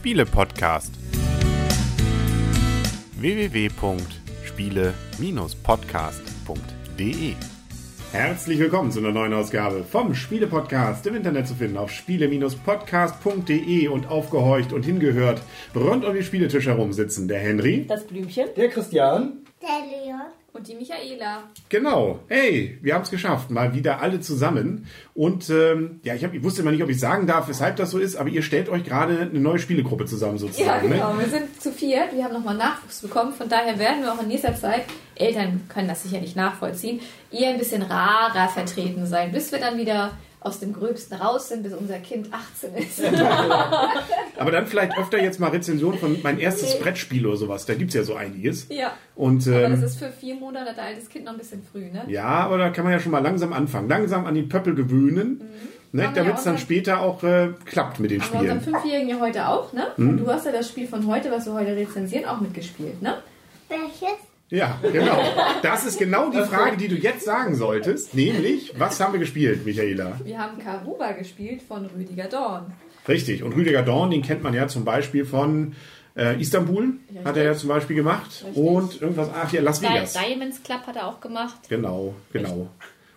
Spiele-Podcast. www.spiele-podcast.de Herzlich willkommen zu einer neuen Ausgabe vom Spiele-Podcast im Internet zu finden auf spiele-podcast.de und aufgehorcht und hingehört rund um den Spieletisch herum sitzen der Henry, Das Blümchen. Der Christian. Der Leon. Und die Michaela. Genau. Hey, wir haben es geschafft. Mal wieder alle zusammen. Und ähm, ja, ich, hab, ich wusste immer nicht, ob ich sagen darf, weshalb das so ist, aber ihr stellt euch gerade eine neue Spielegruppe zusammen Ja, sozusagen. genau. Ne? Wir sind zu viert. Wir haben nochmal Nachwuchs bekommen. Von daher werden wir auch in nächster Zeit, Eltern können das sicher nicht nachvollziehen, eher ein bisschen rarer vertreten sein, bis wir dann wieder aus dem Gröbsten raus sind, bis unser Kind 18 ist. Aber dann vielleicht öfter jetzt mal Rezensionen von mein erstes Nee. Brettspiel oder sowas. Da gibt's ja so einiges. ja. Und Aber ähm, das ist für vier Monate altes Kind noch ein bisschen früh, ne? ja, aber da kann man ja schon mal langsam anfangen. Langsam an die Pöppel gewöhnen. Ne, Haben wir damit es ja dann später auch äh, klappt mit den Aber Spielen. Fünfjährigen ja heute auch, ne? Mhm. Und du hast ja das Spiel von heute, was wir heute rezensieren, auch mitgespielt, ne? Welches? Ja, genau. Das ist genau die Frage, die du jetzt sagen solltest. Nämlich, was haben wir gespielt, Michaela? Wir haben Karuba gespielt von Rüdiger Dorn. Richtig. Und Rüdiger Dorn, den kennt man ja zum Beispiel von äh, Istanbul, hat er ja zum Beispiel gemacht. Richtig. Und irgendwas, ach ja, Las Vegas. Diamonds Club hat er auch gemacht. Genau, genau.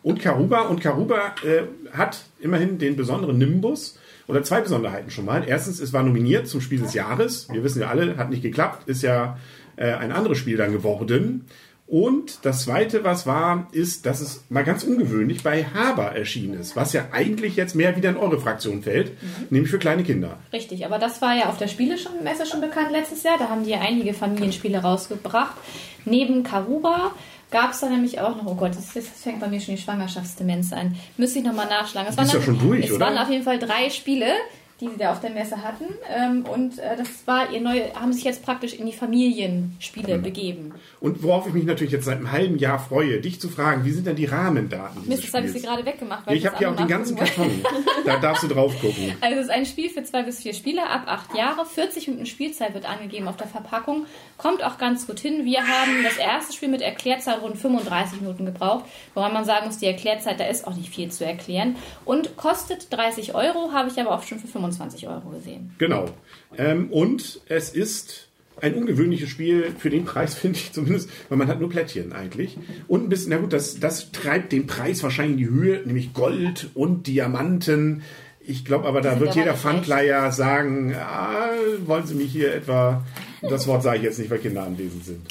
Und Karuba. Und Karuba äh, hat immerhin den besonderen Nimbus. Oder zwei Besonderheiten schon mal. Erstens, es war nominiert zum Spiel des Jahres. Wir wissen ja alle, hat nicht geklappt. Ist ja äh, ein anderes Spiel dann geworden. Und das zweite, was war, ist, dass es mal ganz ungewöhnlich bei Haber erschienen ist. Was ja eigentlich jetzt mehr wieder in eure Fraktion fällt. Nämlich für kleine Kinder. Richtig, aber das war ja auf der Spielemesse schon bekannt letztes Jahr. Da haben die ja einige Familienspiele rausgebracht. Neben Karuba gab es da nämlich auch noch, oh Gott, das, das fängt bei mir schon die Schwangerschaftsdemenz an. Müsste ich nochmal nachschlagen. Es waren ja schon durch, es oder? waren auf jeden Fall drei Spiele, die sie da auf der Messe hatten. Ähm, und äh, das war ihr neu, haben sich jetzt praktisch in die Familienspiele Mhm. begeben. Und worauf ich mich natürlich jetzt seit einem halben Jahr freue, dich zu fragen, wie sind denn die Rahmendaten Mist, das habe ich sie gerade weggemacht. Ja, ich habe hier auch den ganzen Karton. Da darfst du drauf gucken. Also es ist ein Spiel für zwei bis vier Spieler ab acht Jahre. 40 Minuten Spielzeit wird angegeben auf der Verpackung. Kommt auch ganz gut hin. Wir haben das erste Spiel mit Erklärzeit rund 35 Minuten gebraucht. Woran man sagen muss, die Erklärzeit, da ist auch nicht viel zu erklären. Und kostet 30 Euro, habe ich aber auch schon für 25 Euro gesehen. Genau. Ähm, und es ist ein ungewöhnliches Spiel für den Preis, finde ich zumindest, weil man hat nur Plättchen eigentlich. Und ein bisschen, na gut, das, das treibt den Preis wahrscheinlich in die Höhe, nämlich Gold und Diamanten. Ich glaube aber, da sind wird jeder Pfandleiher sagen, ah, wollen Sie mich hier etwa, das Wort sage ich jetzt nicht, weil Kinder anwesend sind.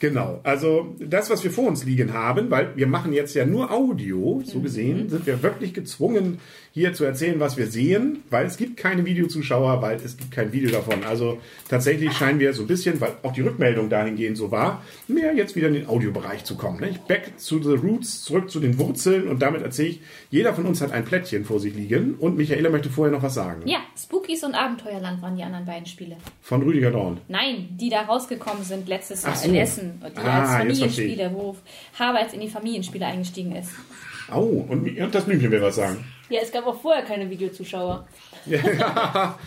Genau, also das, was wir vor uns liegen haben, weil wir machen jetzt ja nur Audio, so gesehen, sind wir wirklich gezwungen, hier zu erzählen, was wir sehen, weil es gibt keine Videozuschauer, weil es gibt kein Video davon. Also tatsächlich scheinen wir so ein bisschen, weil auch die Rückmeldung dahingehend so war, mehr jetzt wieder in den Audiobereich zu kommen. Nicht? Back to the roots, zurück zu den Wurzeln und damit erzähle ich, jeder von uns hat ein Plättchen vor sich liegen und Michaela möchte vorher noch was sagen. Ja, Spookies und Abenteuerland waren die anderen beiden Spiele. Von Rüdiger Dorn. Nein, die da rausgekommen sind letztes Jahr so. in Essen. Die Ah, als. Familienspiele, wo Haber jetzt in die Familienspiele eingestiegen ist. Oh, und, und das Blümchen will was sagen. Ja, es gab auch vorher keine Videozuschauer.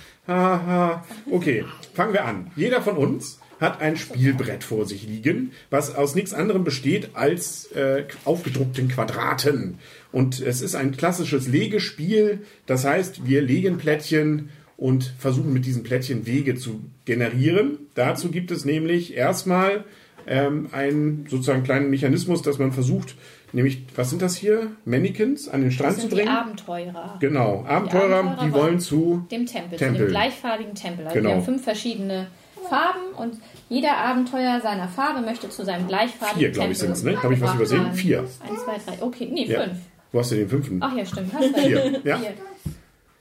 Okay, fangen wir an. Jeder von uns hat ein Spielbrett vor sich liegen, was aus nichts anderem besteht als äh, aufgedruckten Quadraten. Und es ist ein klassisches Legespiel. Das heißt, wir legen Plättchen und versuchen mit diesen Plättchen Wege zu generieren. Dazu gibt es nämlich erstmal ähm, einen sozusagen kleinen Mechanismus, dass man versucht, nämlich, was sind das hier? Mannequins an den Strand Das zu sind die bringen? Abenteurer. Genau, Abenteurer, Abenteurer die wollen- zu Dem Tempel, Tempel. zu dem gleichfarbigen Tempel. Also Genau. wir haben fünf verschiedene Farben und jeder Abenteuer seiner Farbe möchte zu seinem gleichfarbigen Vier, glaube ich, Tempel sind's, ne? Habe ich was übersehen? werden. Vier. Eins, zwei, drei. Okay, nee, Ja. fünf. Wo hast du den fünften? Ach ja, stimmt. Hast. Vier. Ja? Vier.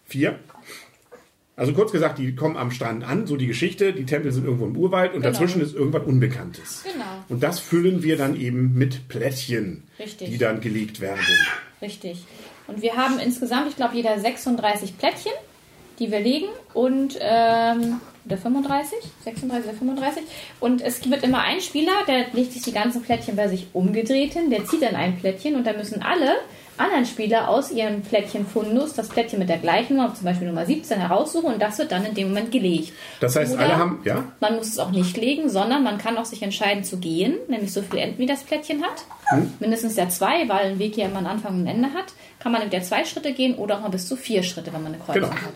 Vier. Also kurz gesagt, die kommen am Strand an, so die Geschichte, die Tempel sind irgendwo im Urwald und Genau. dazwischen ist irgendwas Unbekanntes. Genau. Und das füllen wir dann eben mit Plättchen, Richtig. die dann gelegt werden. Richtig. Und wir haben insgesamt, ich glaube, jeder 36 Plättchen, die wir legen und ähm, oder 35, 36 oder 35. Und es wird immer ein Spieler, der legt sich die ganzen Plättchen bei sich umgedreht hin, der zieht dann ein Plättchen und da müssen alle anderen Spieler aus ihrem Plättchen Fundus das Plättchen mit der gleichen Nummer, zum Beispiel Nummer 17, heraussuchen und das wird dann in dem Moment gelegt. Das heißt, Oder alle haben, ja? Man muss es auch nicht legen, sondern man kann auch sich entscheiden zu gehen, nämlich so viele Enden wie das Plättchen hat. Hm? Mindestens ja zwei, weil ein Weg ja immer einen Anfang und ein Ende hat. Kann man entweder zwei Schritte gehen oder auch mal bis zu vier Schritte, wenn man eine Kreuzung Genau. hat.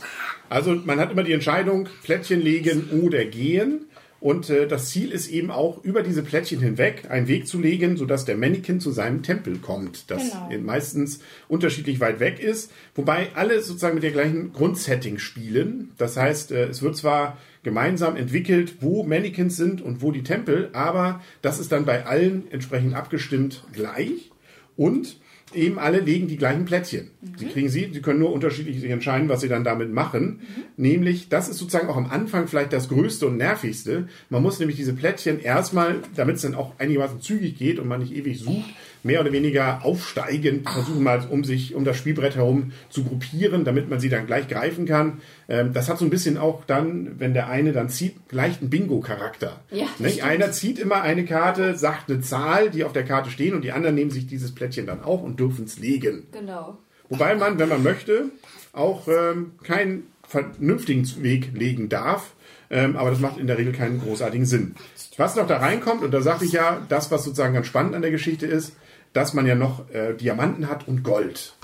Also man hat immer die Entscheidung, Plättchen legen oder gehen. Und äh, das Ziel ist eben auch, über diese Plättchen hinweg einen Weg zu legen, sodass der Mannequin zu seinem Tempel kommt, das Genau. meistens unterschiedlich weit weg ist. Wobei alle sozusagen mit der gleichen Grundsetting spielen. Das heißt, äh, es wird zwar gemeinsam entwickelt, wo Mannequins sind und wo die Tempel, aber das ist dann bei allen entsprechend abgestimmt gleich. Und eben alle legen die gleichen Plättchen. Sie kriegen sie, sie können nur unterschiedlich sich entscheiden, was sie dann damit machen. Nämlich, das ist sozusagen auch am Anfang vielleicht das Größte und Nervigste. Man muss nämlich diese Plättchen erstmal, damit es dann auch einigermaßen zügig geht und man nicht ewig sucht, mehr oder weniger aufsteigend versuchen mal, um sich um das Spielbrett herum zu gruppieren, damit man sie dann gleich greifen kann. Ähm, das hat so ein bisschen auch dann, wenn der eine dann zieht, leicht einen Bingo-Charakter. Ja? Einer zieht immer eine Karte, sagt eine Zahl, die auf der Karte stehen und die anderen nehmen sich dieses Plättchen dann auch und dürfen es legen. Genau. Wobei man, wenn man möchte, auch ähm, keinen vernünftigen Weg legen darf. Ähm, aber das macht in der Regel keinen großartigen Sinn. Was noch da reinkommt, und da sagte ich ja, das, was sozusagen ganz spannend an der Geschichte ist, dass man ja noch äh, Diamanten hat und Gold.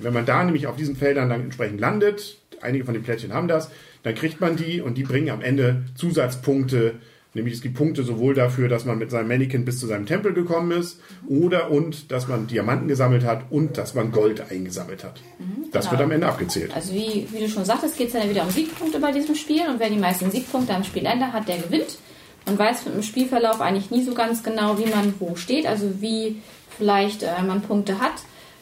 Wenn man da nämlich auf diesen Feldern dann entsprechend landet, einige von den Plättchen haben das, dann kriegt man die und die bringen am Ende Zusatzpunkte. Nämlich es gibt Punkte sowohl dafür, dass man mit seinem Mannequin bis zu seinem Tempel gekommen ist, oder und dass man Diamanten gesammelt hat und dass man Gold eingesammelt hat. Das wird am Ende abgezählt. Also wie, wie du schon sagtest, geht es dann wieder um Siegpunkte bei diesem Spiel und wer die meisten Siegpunkte am Spielende hat, der gewinnt. Man weiß mit dem Spielverlauf eigentlich nie so ganz genau, wie man wo steht, also wie vielleicht äh, man Punkte hat.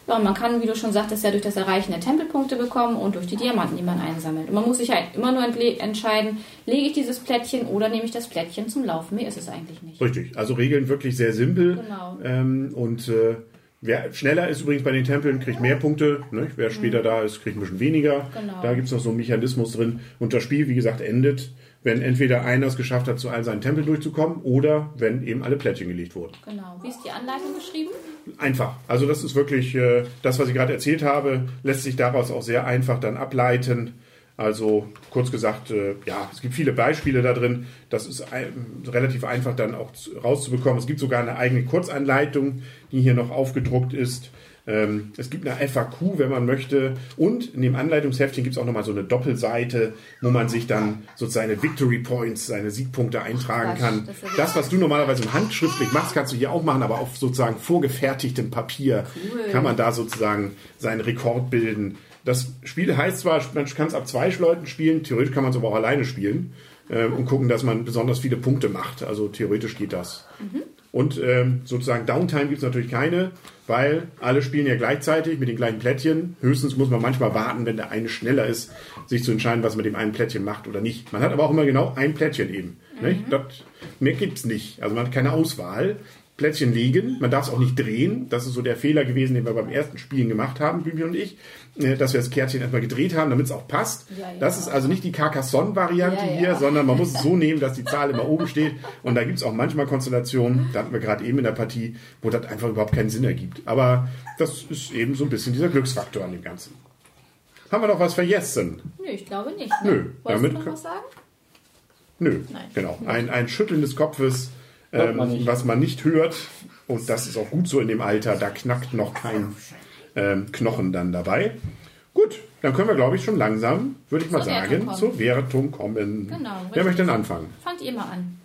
Ja, und man kann, wie du schon sagtest, ja durch das Erreichen der Tempelpunkte bekommen und durch die Diamanten, die man einsammelt. Und man muss sich halt immer nur entscheiden, lege ich dieses Plättchen oder nehme ich das Plättchen zum Laufen. Mehr ist es eigentlich nicht. Richtig. Also Regeln wirklich sehr simpel. Genau. Ähm, und äh, wer schneller ist übrigens bei den Tempeln, kriegt mehr Punkte. Ne? Wer später da ist, kriegt ein bisschen weniger. Genau. Da gibt es noch so einen Mechanismus drin. Und das Spiel, wie gesagt, endet, wenn entweder einer es geschafft hat, zu allen seinen Tempeln durchzukommen oder wenn eben alle Plättchen gelegt wurden. Genau. Wie ist die Anleitung geschrieben? Einfach. Also das ist wirklich, äh, das, was ich gerade erzählt habe, lässt sich daraus auch sehr einfach dann ableiten. Also kurz gesagt, äh, ja, es gibt viele Beispiele da drin. Das ist ein, relativ einfach dann auch zu- rauszubekommen. Es gibt sogar eine eigene Kurzanleitung, die hier noch aufgedruckt ist. Ähm, es gibt eine FAQ, wenn man möchte. Und in dem Anleitungsheftchen gibt es auch nochmal so eine Doppelseite, wo man sich dann sozusagen seine Victory Points, seine Siegpunkte eintragen Quatsch, kann. das Das, was du normalerweise im handschriftlich machst, kannst du hier auch machen, aber auf sozusagen vorgefertigtem Papier kann man da sozusagen seinen Rekord bilden. Das Spiel heißt zwar, man kann es ab zwei Leuten spielen, theoretisch kann man es aber auch alleine spielen ähm, und gucken, dass man besonders viele Punkte macht. Also theoretisch geht das. Und ähm, sozusagen Downtime gibt es natürlich keine, weil alle spielen ja gleichzeitig mit den gleichen Plättchen. Höchstens muss man manchmal warten, wenn der eine schneller ist, sich zu entscheiden, was man mit dem einen Plättchen macht oder nicht. Man hat aber auch immer genau ein Plättchen eben. Nicht? Das, mehr gibt's nicht. Also man hat keine Auswahl. Plättchen legen, man darf es auch nicht drehen. Das ist so der Fehler gewesen, den wir beim ersten Spielen gemacht haben, Bibi und ich, äh, dass wir das Kärtchen erstmal gedreht haben, damit es auch passt. Ja, ja. Das ist also nicht die Carcassonne-Variante Ja, hier, sondern man muss es so nehmen, dass die Zahl immer oben steht. Und da gibt es auch manchmal Konstellationen, da hatten wir gerade eben in der Partie, wo das einfach überhaupt keinen Sinn ergibt. Aber das ist eben so ein bisschen dieser Glücksfaktor an dem Ganzen. Haben wir noch was vergessen? Nö, ich glaube nicht. Nö, Ne? Wolltest damit du noch was sagen? Nö, Nein. genau. Ein, ein Schütteln des Kopfes, ähm, man was man nicht hört. Und das ist auch gut so in dem Alter. Da knackt noch kein ähm, Knochen dann dabei. Gut, dann können wir, glaube ich, schon langsam, würde ich mal Zur Wertung sagen, kommen. zur Wertung kommen. Genau, Wer richtig. möchte denn anfangen? Fangt ihr mal an.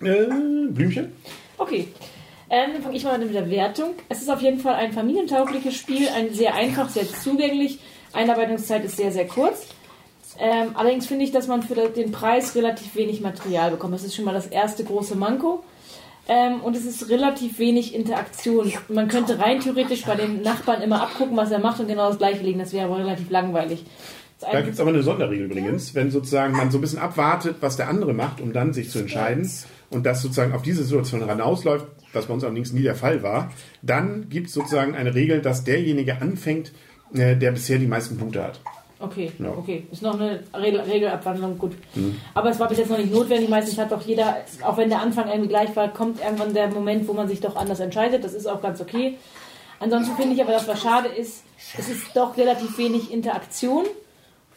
Äh, Blümchen? Okay. Ähm, dann fange ich mal an mit der Wertung. Es ist auf jeden Fall ein familientaugliches Spiel, ein sehr einfach, sehr zugänglich. Einarbeitungszeit ist sehr, sehr kurz. Ähm, allerdings finde ich, dass man für den Preis relativ wenig Material bekommt. Das ist schon mal das erste große Manko. Ähm, und es ist relativ wenig Interaktion. Man könnte rein theoretisch bei den Nachbarn immer abgucken, was er macht und genau das gleiche legen. Das wäre aber relativ langweilig. Da gibt es aber eine Sonderregel übrigens, wenn sozusagen man so ein bisschen abwartet, was der andere macht, um dann sich zu entscheiden und das sozusagen auf diese Situation hinausläuft, was bei uns allerdings nie der Fall war, dann gibt es sozusagen eine Regel, dass derjenige anfängt, äh, der bisher die meisten Punkte hat. Okay, Ja. okay. Ist noch eine Regel, Regelabwandlung, gut. Aber es war bis jetzt noch nicht notwendig. Meistens hat doch jeder, auch wenn der Anfang irgendwie gleich war, kommt irgendwann der Moment, wo man sich doch anders entscheidet. Das ist auch ganz okay. Ansonsten finde ich aber, dass was schade ist, es ist doch relativ wenig Interaktion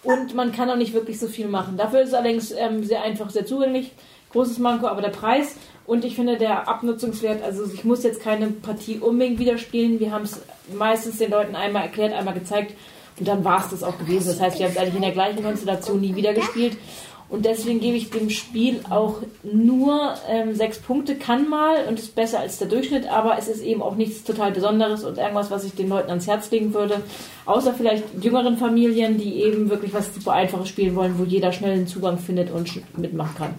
und man kann auch nicht wirklich so viel machen. Dafür ist es allerdings ähm, sehr einfach, sehr zugänglich. Großes Manko, aber der Preis und ich finde der Abnutzungswert, also ich muss jetzt keine Partie unbedingt wieder spielen. Wir haben es meistens den Leuten einmal erklärt, einmal gezeigt und dann war es das auch gewesen. Das heißt, wir haben es eigentlich in der gleichen Konstellation nie wieder gespielt. Und deswegen gebe ich dem Spiel auch nur ähm, sechs Punkte, kann mal und ist besser als der Durchschnitt, aber es ist eben auch nichts total Besonderes und irgendwas, was ich den Leuten ans Herz legen würde. Außer vielleicht jüngeren Familien, die eben wirklich was super Einfaches spielen wollen, wo jeder schnell einen Zugang findet und mitmachen kann.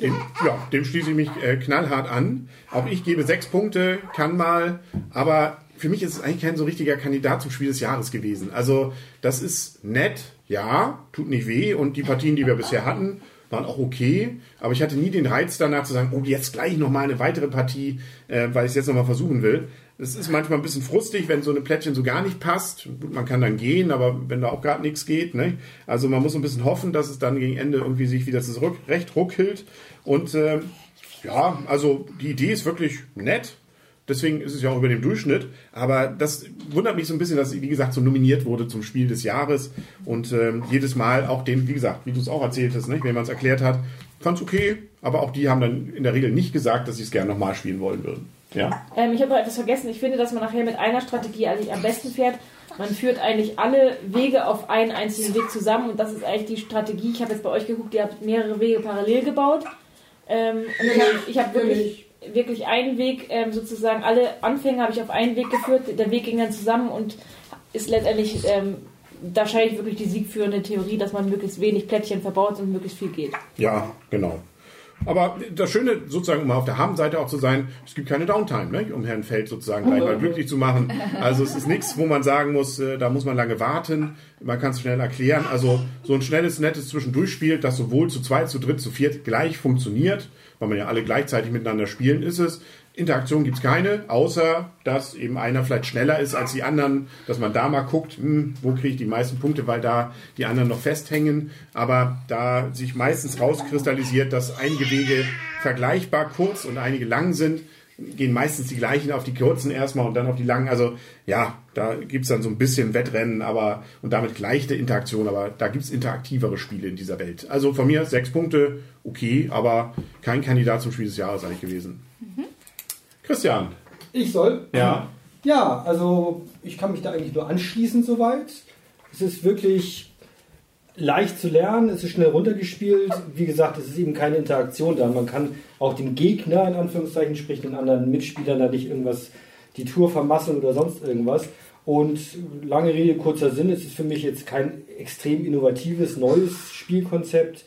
Dem, ja, dem schließe ich mich äh, knallhart an. Auch ich gebe sechs Punkte, kann mal, aber für mich ist es eigentlich kein so richtiger Kandidat zum Spiel des Jahres gewesen. Also, das ist nett, ja, tut nicht weh und die Partien, die wir bisher hatten, waren auch okay, aber ich hatte nie den Reiz danach zu sagen, oh, jetzt gleich nochmal eine weitere Partie, äh, weil ich es jetzt nochmal versuchen will. Es ist manchmal ein bisschen frustig, wenn so eine Plättchen so gar nicht passt. Gut, man kann dann gehen, aber wenn da auch gerade nichts geht, ne? Also man muss ein bisschen hoffen, dass es dann gegen Ende irgendwie sich wieder zurück, recht ruckelt. Und äh, ja, also die Idee ist wirklich nett. Deswegen ist es ja auch über dem Durchschnitt. Aber das wundert mich so ein bisschen, dass wie gesagt, so nominiert wurde zum Spiel des Jahres. Und ähm, jedes Mal auch den, wie gesagt, wie du es auch erzählt hast, nicht? wenn man es erklärt hat, fand es okay. Aber auch die haben dann in der Regel nicht gesagt, dass sie es gerne nochmal spielen wollen würden. Ja. Ähm, ich habe noch etwas vergessen. Ich finde, dass man nachher mit einer Strategie eigentlich am besten fährt. Man führt eigentlich alle Wege auf einen einzigen Weg zusammen und das ist eigentlich die Strategie. Ich habe jetzt bei euch geguckt, ihr habt mehrere Wege parallel gebaut. Ähm, ich habe ich hab wirklich, wirklich einen Weg, ähm, sozusagen alle Anfänge habe ich auf einen Weg geführt. Der Weg ging dann zusammen und ist letztendlich ähm, wahrscheinlich wirklich die siegführende Theorie, dass man möglichst wenig Plättchen verbaut und möglichst viel geht. Ja, genau. Aber das Schöne, sozusagen, um auf der Habenseite auch zu sein, es gibt keine Downtime, ne? um Herrn Feld sozusagen gleich mal glücklich zu machen. Also es ist nichts, wo man sagen muss, äh, da muss man lange warten, man kann es schnell erklären. Also so ein schnelles, nettes Zwischendurchspiel, das sowohl zu zweit, zu dritt, zu viert gleich funktioniert, weil man ja alle gleichzeitig miteinander spielen, ist es. Interaktion gibt's keine, außer dass eben einer vielleicht schneller ist als die anderen, dass man da mal guckt, hm, wo kriege ich die meisten Punkte, weil da die anderen noch festhängen. Aber da sich meistens rauskristallisiert, dass einige Wege vergleichbar kurz und einige lang sind, gehen meistens die gleichen auf die kurzen erstmal und dann auf die langen. Also ja, da gibt's dann so ein bisschen Wettrennen, aber und damit gleiche Interaktion, aber da gibt's interaktivere Spiele in dieser Welt. Also von mir sechs Punkte, okay, aber kein Kandidat zum Spiel des Jahres eigentlich gewesen. Christian. Ich soll? Ja. Ja, also ich kann mich da eigentlich nur anschließen soweit. Es ist wirklich leicht zu lernen, es ist schnell runtergespielt. Wie gesagt, es ist eben keine Interaktion da. Man kann auch den Gegner, in Anführungszeichen, sprich den anderen Mitspielern, da nicht irgendwas, die Tour vermasseln oder sonst irgendwas. Und lange Rede, kurzer Sinn, es ist für mich jetzt kein extrem innovatives, neues Spielkonzept.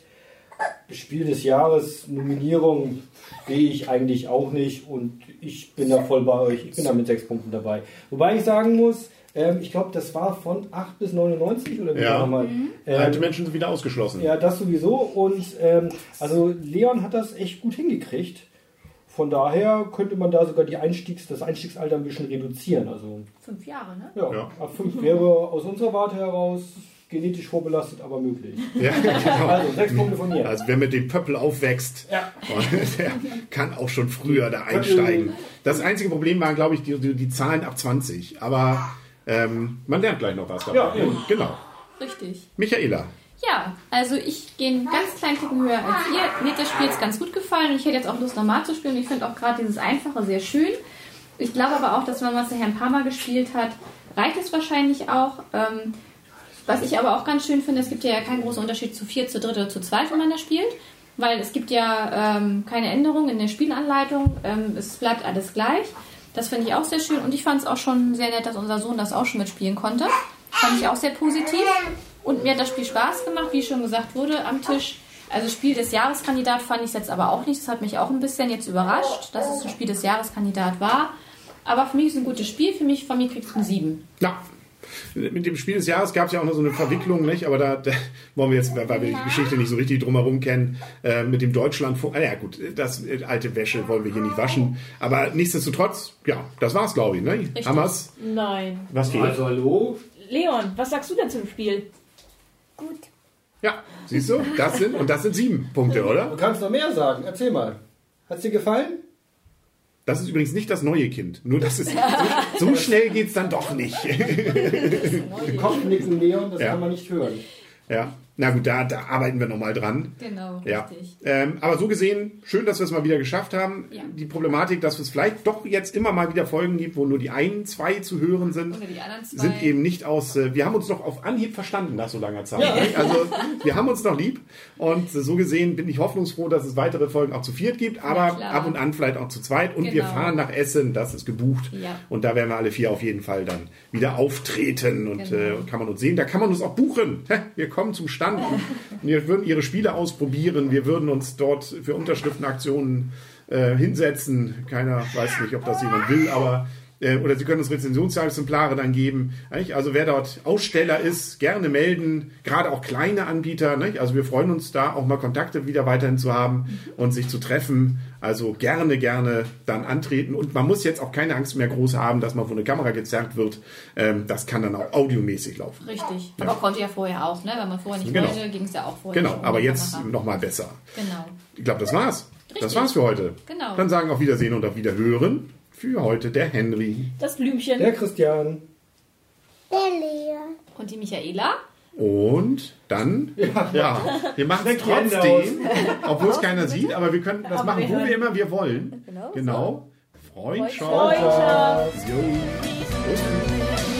Spiel des Jahres, Nominierung sehe ich eigentlich auch nicht und ich bin da voll bei euch. Ich bin da mit sechs Punkten dabei. Wobei ich sagen muss, ähm, ich glaube, das war von 8 bis 99 oder wie Ja. nochmal. Ähm, Alte Menschen sind wieder ausgeschlossen. ja, das sowieso. Und ähm, also Leon hat das echt gut hingekriegt. Von daher könnte man da sogar die Einstiegs-, das Einstiegsalter ein bisschen reduzieren. Also Fünf Jahre, ne? ja, Ja. ab 5 wäre aus unserer Warte heraus genetisch vorbelastet, aber möglich. Ja, genau. Also sechs Punkte von mir. Also wer mit dem Pöppel aufwächst, Ja. der kann auch schon früher da einsteigen. Das einzige Problem waren, glaube ich, die, die, die Zahlen ab 20. Aber ähm, man lernt gleich noch was dabei. Ja, eben. Genau. Richtig. Michaela. Ja, also ich gehe einen ganz kleinen Ticken höher als ihr. Mir hat das Spiel jetzt ganz gut gefallen und ich hätte jetzt auch Lust normal zu spielen. Ich finde auch gerade dieses Einfache sehr schön. Ich glaube aber auch, dass wenn man es ja ein paar Mal gespielt hat, reicht es wahrscheinlich auch. Ähm, was ich aber auch ganz schön finde, es gibt ja keinen großen Unterschied zu vier, zu dritt oder zu zweit, wenn man das spielt. Weil es gibt ja ähm, keine Änderungen in der Spielanleitung. Ähm, es bleibt alles gleich. Das finde ich auch sehr schön. Und ich fand es auch schon sehr nett, dass unser Sohn das auch schon mitspielen konnte. Fand ich auch sehr positiv. Und mir hat das Spiel Spaß gemacht, wie schon gesagt wurde, am Tisch. Also Spiel des Jahreskandidat fand ich es jetzt aber auch nicht. Das hat mich auch ein bisschen jetzt überrascht, dass es ein Spiel des Jahreskandidat war. Aber für mich ist es ein gutes Spiel. Für mich, von mir kriegt es ein 7. Ja. Mit dem Spiel des Jahres gab es ja auch noch so eine Verwicklung, nicht? Aber da, da wollen wir jetzt, weil wir die Geschichte nicht so richtig drumherum kennen, äh, mit dem Deutschlandfunk. Ah ja, gut, das äh, alte Wäsche wollen wir hier nicht waschen. Aber nichtsdestotrotz, ja, das war's, glaube ich, ne? Wir's? Nein. Was geht? Also hallo? Leon, was sagst du denn zum Spiel? Gut. Ja, siehst du? Das sind, und das sind sieben Punkte, Du oder? kannst noch mehr sagen. Erzähl mal. Hat's dir gefallen? Das ist übrigens nicht das neue Kind. Nur das ist so, so schnell geht's dann doch nicht. Kopfnicken Leon, das Ja. kann man nicht hören. ja. Na gut, da, da arbeiten wir nochmal dran. Genau, Ja. richtig. Ähm, aber so gesehen, schön, dass wir es mal wieder geschafft haben. Ja. Die Problematik, dass es vielleicht doch jetzt immer mal wieder Folgen gibt, wo nur die ein, zwei zu hören sind, sind eben nicht aus. Äh, wir haben uns noch auf Anhieb verstanden nach so langer Zeit. nicht? Also wir haben uns noch lieb und äh, so gesehen bin ich hoffnungsfroh, dass es weitere Folgen auch zu viert gibt, aber ab und an vielleicht auch zu zweit. Und wir Genau. fahren nach Essen, das ist gebucht. Ja. Und da werden wir alle vier auf jeden Fall dann wieder auftreten und Genau. äh, kann man uns sehen. Da kann man uns auch buchen. Wir kommen zum Stand. Und wir würden ihre Spiele ausprobieren. Wir würden uns dort für Unterschriftenaktionen äh, hinsetzen. Keiner weiß nicht, ob das jemand will, aber äh, oder Sie können uns Rezensionsexemplare dann geben. Nicht? Also wer dort Aussteller ist, gerne melden. Gerade auch kleine Anbieter. Nicht? Also wir freuen uns da auch mal Kontakte wieder weiterhin zu haben und sich zu treffen. Also gerne, gerne dann antreten. Und man muss jetzt auch keine Angst mehr groß haben, dass man vor eine Kamera gezerrt wird. Ähm, das kann dann auch audiomäßig laufen. Richtig. Aber konnte ja vorher auch, ne? Wenn man vorher nicht Genau. wollte, ging es ja auch vorher. Genau, aber jetzt Kamera. noch mal besser. Genau. Ich glaube, das war's. Das Richtig. war's für heute. Genau. Dann sagen auf Wiedersehen und auf Wiederhören für heute der Henry. Das Blümchen. Der Christian. Der Leon. Und die Michaela? Und dann, ja, wir machen es trotzdem, obwohl es keiner sieht, aber wir können das Aber machen, wir wo wir immer wir wollen. Genau. Genau. Freundschaft. Freundschaft. Jo.